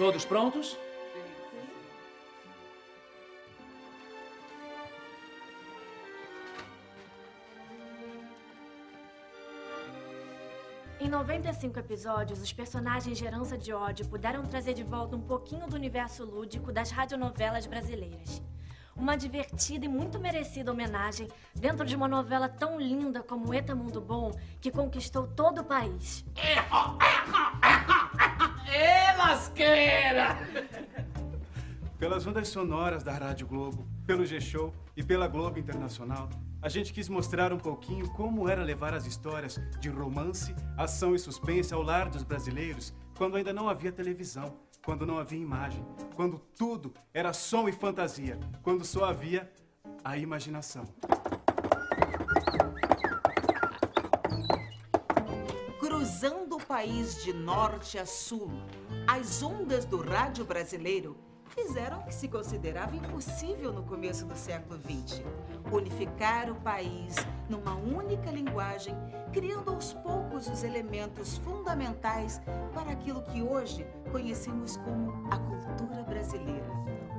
Todos prontos? Em 95 episódios, os personagens de Herança de Ódio puderam trazer de volta um pouquinho do universo lúdico das radionovelas brasileiras. Uma divertida e muito merecida homenagem dentro de uma novela tão linda como Eta Mundo Bom, que conquistou todo o país. Ê, lasqueira! Pelas ondas sonoras da Rádio Globo, pelo G-Show e pela Globo Internacional, a gente quis mostrar um pouquinho como era levar as histórias de romance, ação e suspense ao lar dos brasileiros quando ainda não havia televisão, quando não havia imagem, quando tudo era som e fantasia, quando só havia a imaginação. Cruzando o país de norte a sul, as ondas do rádio brasileiro fizeram o que se considerava impossível no começo do século XX: unificar o país numa única linguagem, criando aos poucos os elementos fundamentais para aquilo que hoje conhecemos como a cultura brasileira.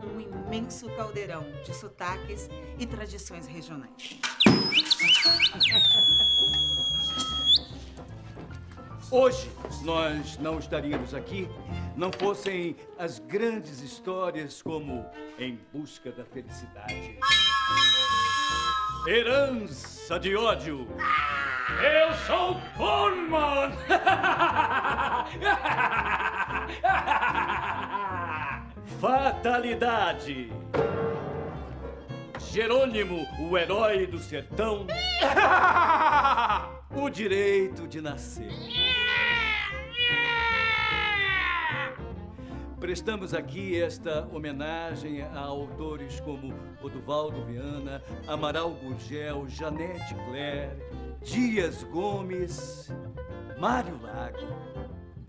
Um imenso caldeirão de sotaques e tradições regionais. Hoje nós não estaríamos aqui não fossem as grandes histórias como Em Busca da Felicidade. Herança de ódio. Eu sou Conman! Fatalidade. Jerônimo, o herói do sertão. o direito de nascer. Prestamos aqui esta homenagem a autores como Oduvaldo Viana, Amaral Gurgel, Janete Claire, Dias Gomes, Mário Lago,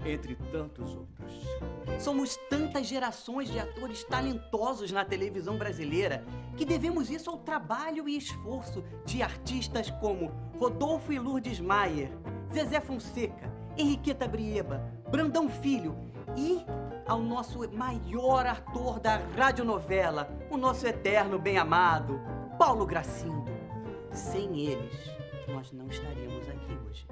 entre tantos outros. Somos tantas gerações de atores talentosos na televisão brasileira que devemos isso ao trabalho e esforço de artistas como Rodolfo e Lourdes Maier, Zezé Fonseca, Henriqueta Brieba, Brandão Filho e ao nosso maior ator da radionovela, o nosso eterno bem-amado, Paulo Gracindo. Sem eles, nós não estaríamos aqui hoje.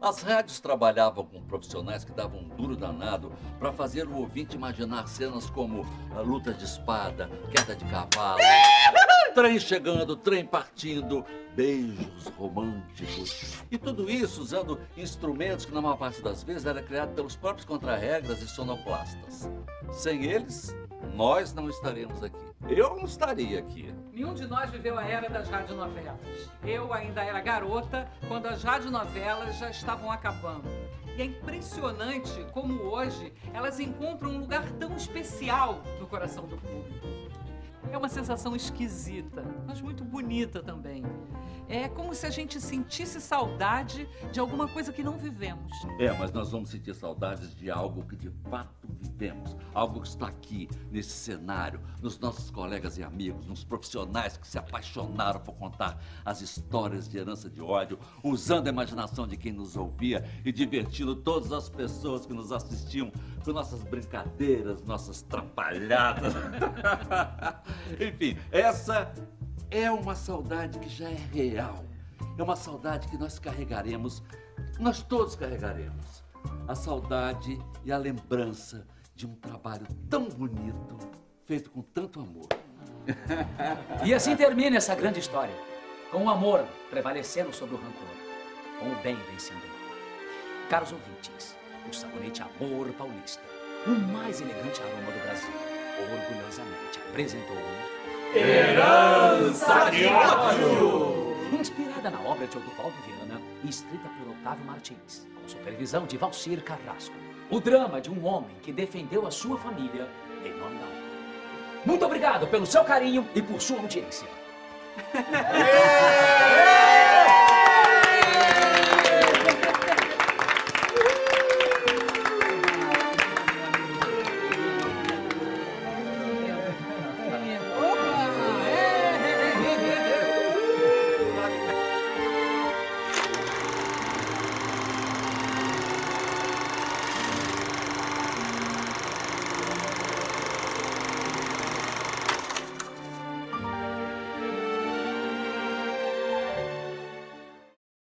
As rádios trabalhavam com profissionais que davam um duro danado para fazer o ouvinte imaginar cenas como a luta de espada, queda de cavalo, trem chegando, trem partindo, beijos românticos. E tudo isso usando instrumentos que, na maior parte das vezes, era criado pelos próprios contrarregras e sonoplastas. Sem eles, nós não estaremos aqui. Eu não estaria aqui. Nenhum de nós viveu a era das radionovelas. Eu ainda era garota quando as radionovelas já estavam acabando. E é impressionante como hoje elas encontram um lugar tão especial no coração do público. É uma sensação esquisita, mas muito bonita também. É como se a gente sentisse saudade de alguma coisa que não vivemos. É, mas nós vamos sentir saudades de algo que de fato vivemos. Algo que está aqui, nesse cenário, nos nossos colegas e amigos, nos profissionais que se apaixonaram por contar as histórias de herança de ódio, usando a imaginação de quem nos ouvia e divertindo todas as pessoas que nos assistiam com nossas brincadeiras, nossas trapalhadas. Enfim, essa é uma saudade que já é real. É uma saudade que nós carregaremos, nós todos carregaremos. A saudade e a lembrança de um trabalho tão bonito, feito com tanto amor. E assim termina essa grande história. Com o amor prevalecendo sobre o rancor. Com o bem vencendo o mal. Caros ouvintes, o sabonete Amor Paulista, o mais elegante aroma do Brasil, orgulhosamente apresentou Herança de ódio! Inspirada na obra de Oduvaldo Viana e escrita por Otávio Martins, com supervisão de Valcir Carrasco. O drama de um homem que defendeu a sua família em nome da. Muito obrigado pelo seu carinho e por sua audiência.